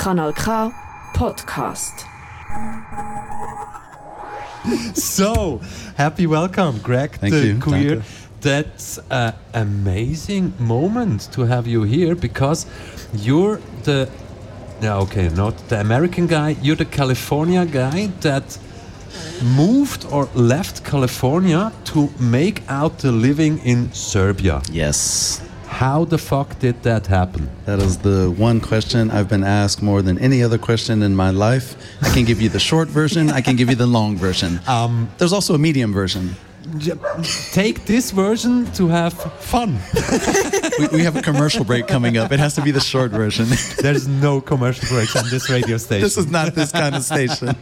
Kanal K Podcast. so happy welcome, Greg Thank the you. Cuir. Danke. That's an amazing moment to have you here because you're the yeah okay not the American guy you're the California guy that moved or left California to make out the living in Serbia. Yes. How the fuck did that happen? That is the one question I've been asked more than any other question in my life. I can give you the short version, I can give you the long version. Um, There's also a medium version. take this version to have fun. We, we have a commercial break coming up. It has to be the short version. There's no commercial breaks on this radio station. this is not this kind of station.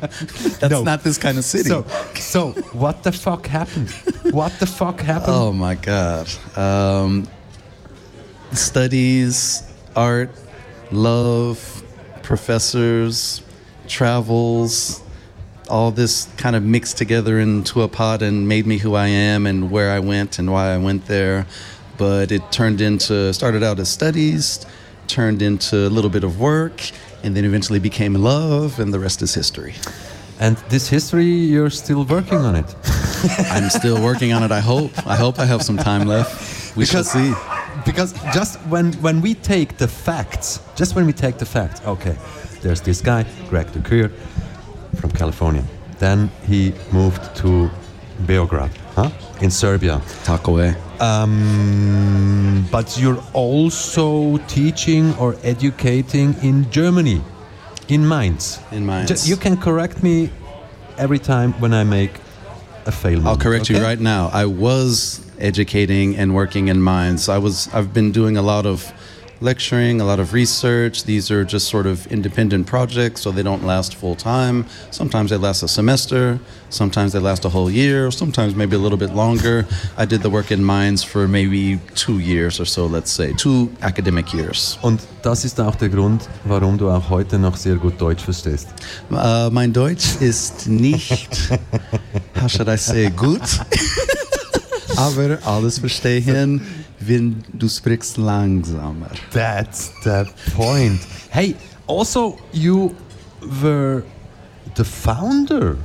That's No. not this kind of city. So, so what the fuck happened? What the fuck happened? Oh my God. Um, studies, art, love, professors, travels, all this kind of mixed together into a pot and made me who I am and where I went and why I went there. But it turned into, started out as studies, turned into a little bit of work, and then eventually became love, and the rest is history. And this history, you're still working on it. I'm still working on it, I hope. I hope I have some time left. We shall see. Because just when when we take de facts, just when we take the facts, okay, there's this guy, Greg the from California. Then he moved to Beograd, huh? In Serbia. Talk away. Um, but you're also teaching or educating in Germany, in Mainz. In Mainz. You can correct me every time when I make a fail. I'll correct you right now. I was educating and working in Mainz. I was I've been doing a lot of lecturing, a lot of research. These are just sort of independent projects, so they don't last full time. Sometimes they last a semester, sometimes they last a whole year, sometimes maybe a little bit longer. I did the work in Mainz for maybe 2 years or so, let's say, two academic years. Und das ist auch der Grund, warum du auch heute noch sehr gut Deutsch verstehst. Äh, mein Deutsch ist nicht, how should I say, gut. Aber alles verstehen, wenn du sprichst langsamer. That's the point. Hey, also you were the founder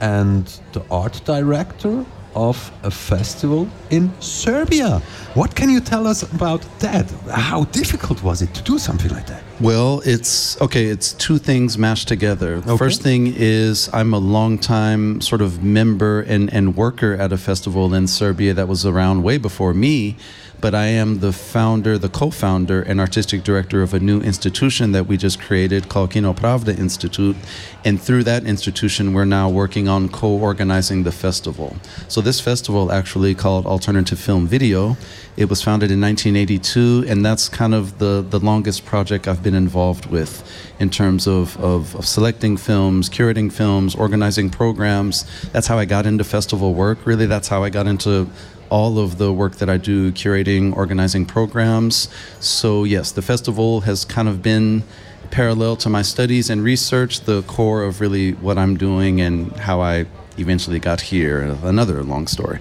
and the art director of a festival in Serbia. What can you tell us about that? How difficult was it to do something like that? Well, it's okay, it's two things mashed together. The Okay. first thing is I'm a longtime sort of member and, and worker at a festival in Serbia that was around way before me, but I am the founder, the co founder, and artistic director of a new institution that we just created called Kino Pravda Institute. And through that institution, we're now working on co organizing the festival. So, this festival, actually called Alternative Film Video, it was founded in 1982, and that's kind of the, the longest project I've been involved with in terms of, of, of selecting films, curating films, organizing programs. That's how I got into festival work. Really, that's how I got into all of the work that I do, curating, organizing programs. So, yes, the festival has kind of been parallel to my studies and research, the core of really what I'm doing and how I eventually got here. Another long story.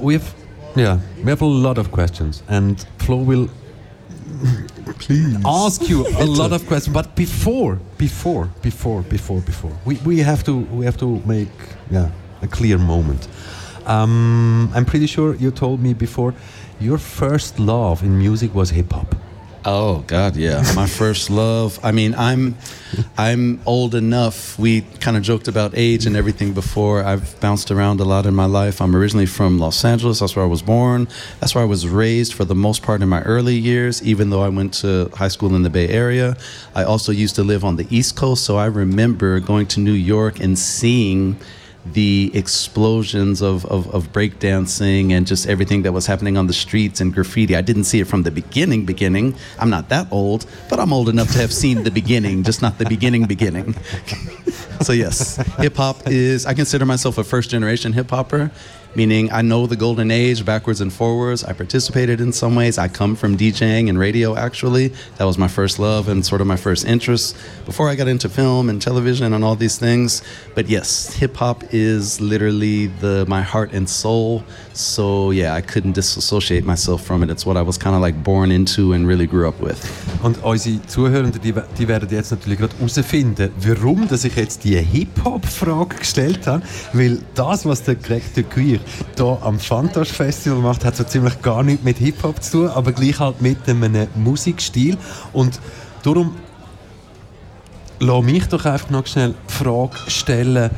We have, yeah, we have a lot of questions, and Flo will Please. ask you a lot of questions. But before, before, before, before, before, we, we have to we have to make yeah a clear moment. Um, I'm pretty sure you told me before your first love in music was hip hop. Oh God, yeah. My first love. I mean, I'm I'm old enough. We kind of joked about age and everything before. I've bounced around a lot in my life. I'm originally from Los Angeles. That's where I was born. That's where I was raised for the most part in my early years, even though I went to high school in the Bay Area. I also used to live on the East Coast, so I remember going to New York and seeing the explosions of, of, of breakdancing and just everything that was happening on the streets and graffiti. I didn't see it from the beginning, beginning. I'm not that old, but I'm old enough to have seen the beginning, just not the beginning, beginning. so, yes, hip hop is, I consider myself a first generation hip hopper, meaning I know the golden age backwards and forwards. I participated in some ways. I come from DJing and radio, actually. That was my first love and sort of my first interest before I got into film and television and all these things. But yes, hip hop is literally the my heart and soul. So yeah, I couldn't disassociate myself from it. It's what I was kind of like born into and really grew up with. Und unsere Zuhörenden, die, die werden jetzt natürlich gerade herausfinden, warum dass ich jetzt die Hip-Hop-Frage gestellt habe. Weil das, was der Greg de Queer hier am Fantasch Festival macht, hat so ziemlich gar nichts mit Hip-Hop zu tun, aber gleich halt mit einem Musikstil. Und darum lass mich doch einfach noch schnell die Frage stellen,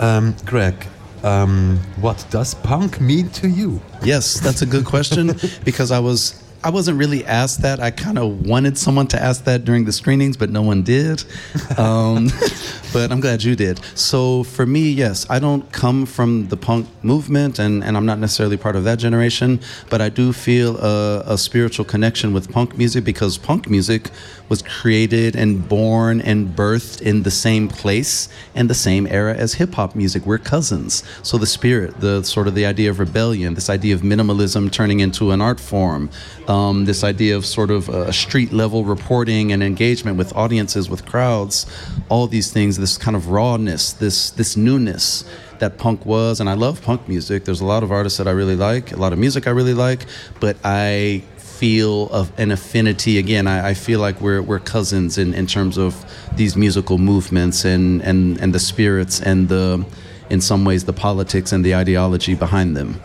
ähm, Greg. Um, what does punk mean to you? Yes, that's a good question because I was I wasn't really asked that. I kind of wanted someone to ask that during the screenings, but no one did. Um, but I'm glad you did. So for me, yes, I don't come from the punk movement, and, and I'm not necessarily part of that generation, but I do feel a, a spiritual connection with punk music because punk music was created and born and birthed in the same place and the same era as hip hop music. We're cousins. So the spirit, the sort of the idea of rebellion, this idea of minimalism turning into an art form, um, this idea of sort of a street level reporting and engagement with audiences, with crowds, all these things, this kind of rawness, this this newness that punk was and I love punk music. There's a lot of artists that I really like, a lot of music I really like, but I feel of an affinity again I, I, feel like we're, we're cousins in, in terms of these musical movements and, and, and the spirits and the in some ways the politics and the ideology behind them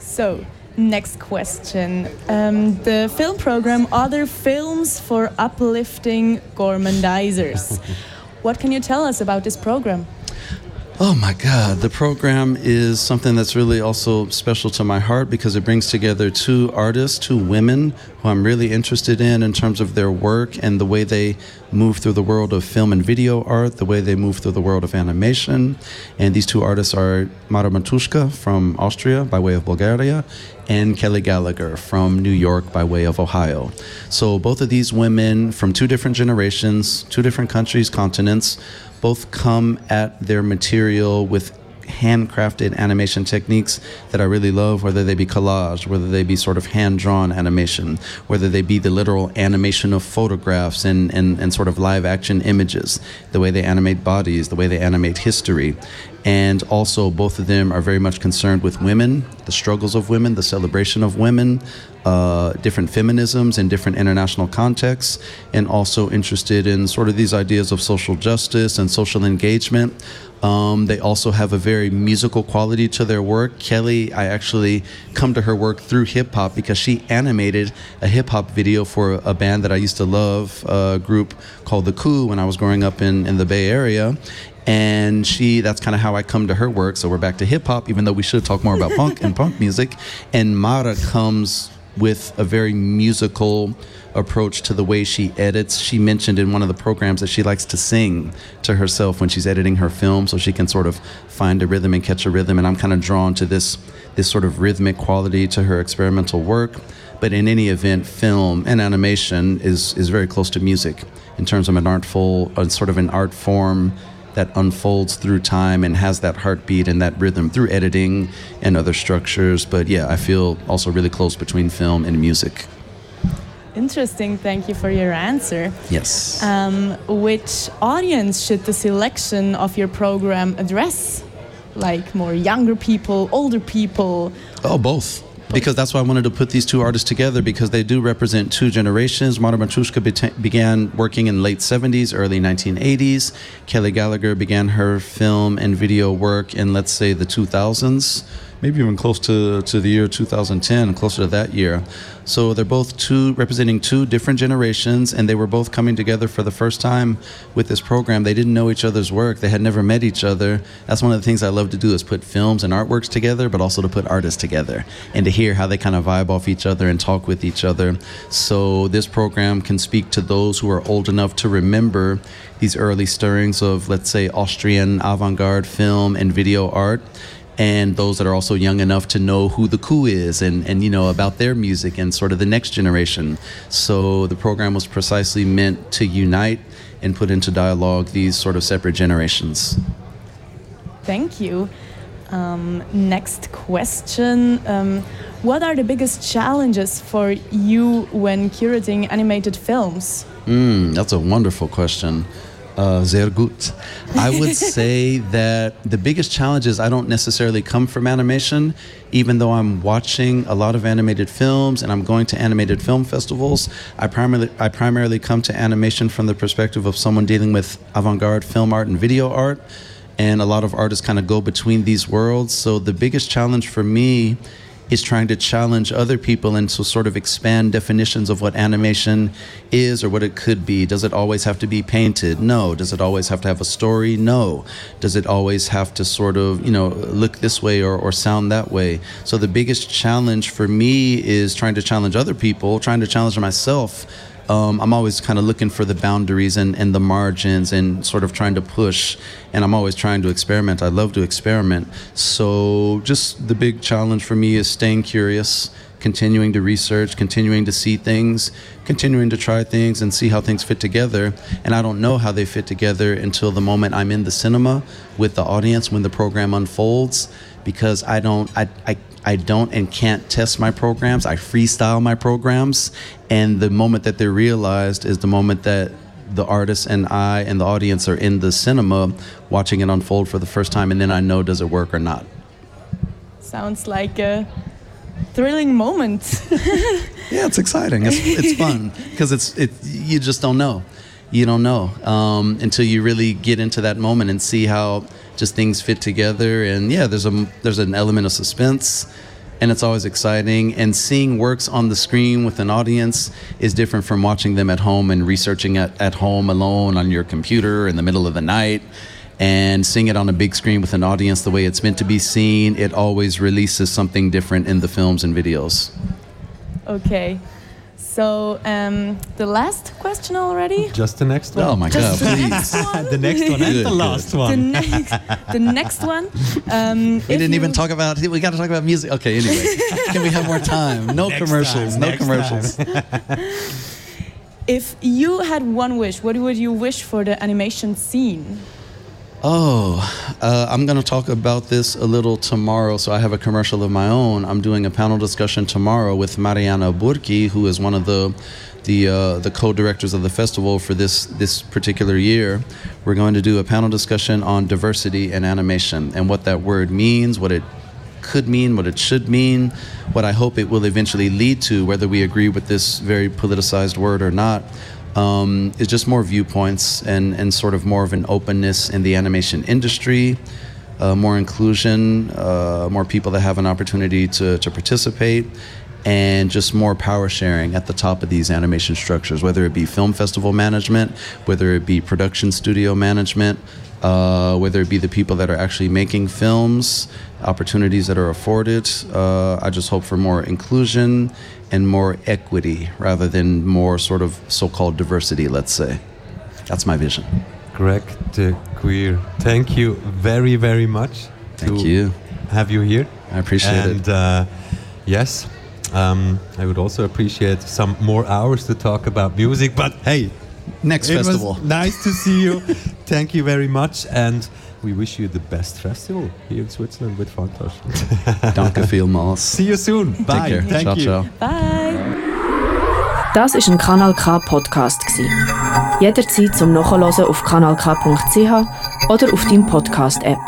so next question. Um, the film program other films for uplifting gormandizers. What can you tell us about this program Oh my God. The program is something that's really also special to my heart because it brings together two artists, two women who I'm really interested in in terms of their work and the way they move through the world of film and video art, the way they move through the world of animation. And these two artists are Mara Mattuschka from Austria by way of Bulgaria and Kelly Gallagher from New York by way of Ohio. So both of these women from two different generations, two different countries, continents, both come at their material with handcrafted animation techniques that I really love, whether they be collage, whether they be sort of hand drawn animation, whether they be the literal animation of photographs and, and, and sort of live action images, the way they animate bodies, the way they animate history. And also, both of them are very much concerned with women, the struggles of women, the celebration of women, uh, different feminisms in different international contexts, and also interested in sort of these ideas of social justice and social engagement. Um, they also have a very musical quality to their work. Kelly, I actually come to her work through hip hop because she animated a hip hop video for a band that I used to love, a group called The Coup when I was growing up in, in the Bay Area. And she that's kind of how i come to her work. So we're back to hip-hop even though we should talk more about punk and punk music. And mara comes with a very musical approach to the way she edits. She mentioned in one of the programs that she likes to sing to herself when she's editing her film so she can sort of find a rhythm and catch a rhythm and I'm kind of drawn to this this sort of rhythmic quality to her experimental work. But in any event, film and animation is is very close to music in terms of an artful, sort of an art form that unfolds through time and has that heartbeat and that rhythm through editing and other structures. But yeah, I feel also really close between film and music. Interesting. Thank you for your answer. Yes. Um, which audience should the selection of your program address? Like more younger people, older people? Oh, both because that's why I wanted to put these two artists together because they do represent two generations. Mara Mattuschka be- began working in late 70s, early 1980s. Kelly Gallagher began her film and video work in, let's say, the 2000s maybe even close to, to the year 2010, closer to that year. So they're both two representing two different generations, and they were both coming together for the first time with this program. They didn't know each other's work; they had never met each other. That's one of the things I love to do is put films and artworks together, but also to put artists together and to hear how they kind of vibe off each other and talk with each other. So this program can speak to those who are old enough to remember these early stirrings of, let's say, Austrian avant-garde film and video art and those that are also young enough to know who the coup is and, and you know about their music and sort of the next generation. So the program was precisely meant to unite and put into dialogue these sort of separate generations. Thank you. Um, next question um, what are the biggest challenges for you when curating animated films? Mm, that's a wonderful question Uh, sehr gut. I would say that the biggest challenge is I don't necessarily come from animation, even though I'm watching a lot of animated films and I'm going to animated film festivals. I primarily I primarily come to animation from the perspective of someone dealing with avant-garde film art and video art, and a lot of artists kind of go between these worlds. So the biggest challenge for me is trying to challenge other people and to sort of expand definitions of what animation is or what it could be. Does it always have to be painted? No. Does it always have to have a story? No. Does it always have to sort of, you know, look this way or, or sound that way? So the biggest challenge for me is trying to challenge other people, trying to challenge myself um, I'm always kind of looking for the boundaries and, and the margins and sort of trying to push. And I'm always trying to experiment. I love to experiment. So, just the big challenge for me is staying curious, continuing to research, continuing to see things, continuing to try things and see how things fit together. And I don't know how they fit together until the moment I'm in the cinema with the audience when the program unfolds because I don't, I, I I don't and can't test my programs. I freestyle my programs. And the moment that they're realized is the moment that the artist and I and the audience are in the cinema watching it unfold for the first time. And then I know does it work or not. Sounds like a thrilling moment. yeah, it's exciting. It's, it's fun because it's it. You just don't know. You don't know um, until you really get into that moment and see how just things fit together. And yeah, there's a there's an element of suspense, and it's always exciting. And seeing works on the screen with an audience is different from watching them at home and researching at, at home alone on your computer in the middle of the night. And seeing it on a big screen with an audience the way it's meant to be seen, it always releases something different in the films and videos. Okay. So um, the last question already. Just the next one. Oh my Just God! the Please. next one. the next one and Good, the good. last The one. next, the next one. Um, We didn't even talk about. We got to talk about music. Okay, anyway, can we have more time? No Next commercials. time, no commercials. If you had one wish, what would you wish for the animation scene? Oh, uh, I'm going to talk about this a little tomorrow. So I have a commercial of my own. I'm doing a panel discussion tomorrow with Mariana Burki, who is one of the the uh, the co-directors of the festival for this this particular year. We're going to do a panel discussion on diversity and animation and what that word means, what it could mean, what it should mean, what I hope it will eventually lead to, whether we agree with this very politicized word or not, um, is just more viewpoints and, and sort of more of an openness in the animation industry, uh, more inclusion, uh, more people that have an opportunity to, to participate, and just more power sharing at the top of these animation structures, whether it be film festival management, whether it be production studio management, uh, whether it be the people that are actually making films, opportunities that are afforded. Uh, I just hope for more inclusion and more equity rather than more sort of so called diversity, let's say. That's my vision. Greg de Cuir, thank you very, very much. Thank you. Have you here. I appreciate and, it. uh, yes, um, I would also appreciate some more hours to talk about music, but hey, Next it festival. was nice to see you. Thank you very much, and we wish you the best festival here in Switzerland with Fantoche. Danke vielmals. see you soon. Bye. Take care. Thank ciao, you. ciao. Bye. Das ist ein Kanal K Podcast gsi. Jederzeit zum Nachhören auf kanalk.ch oder auf deinem Podcast App.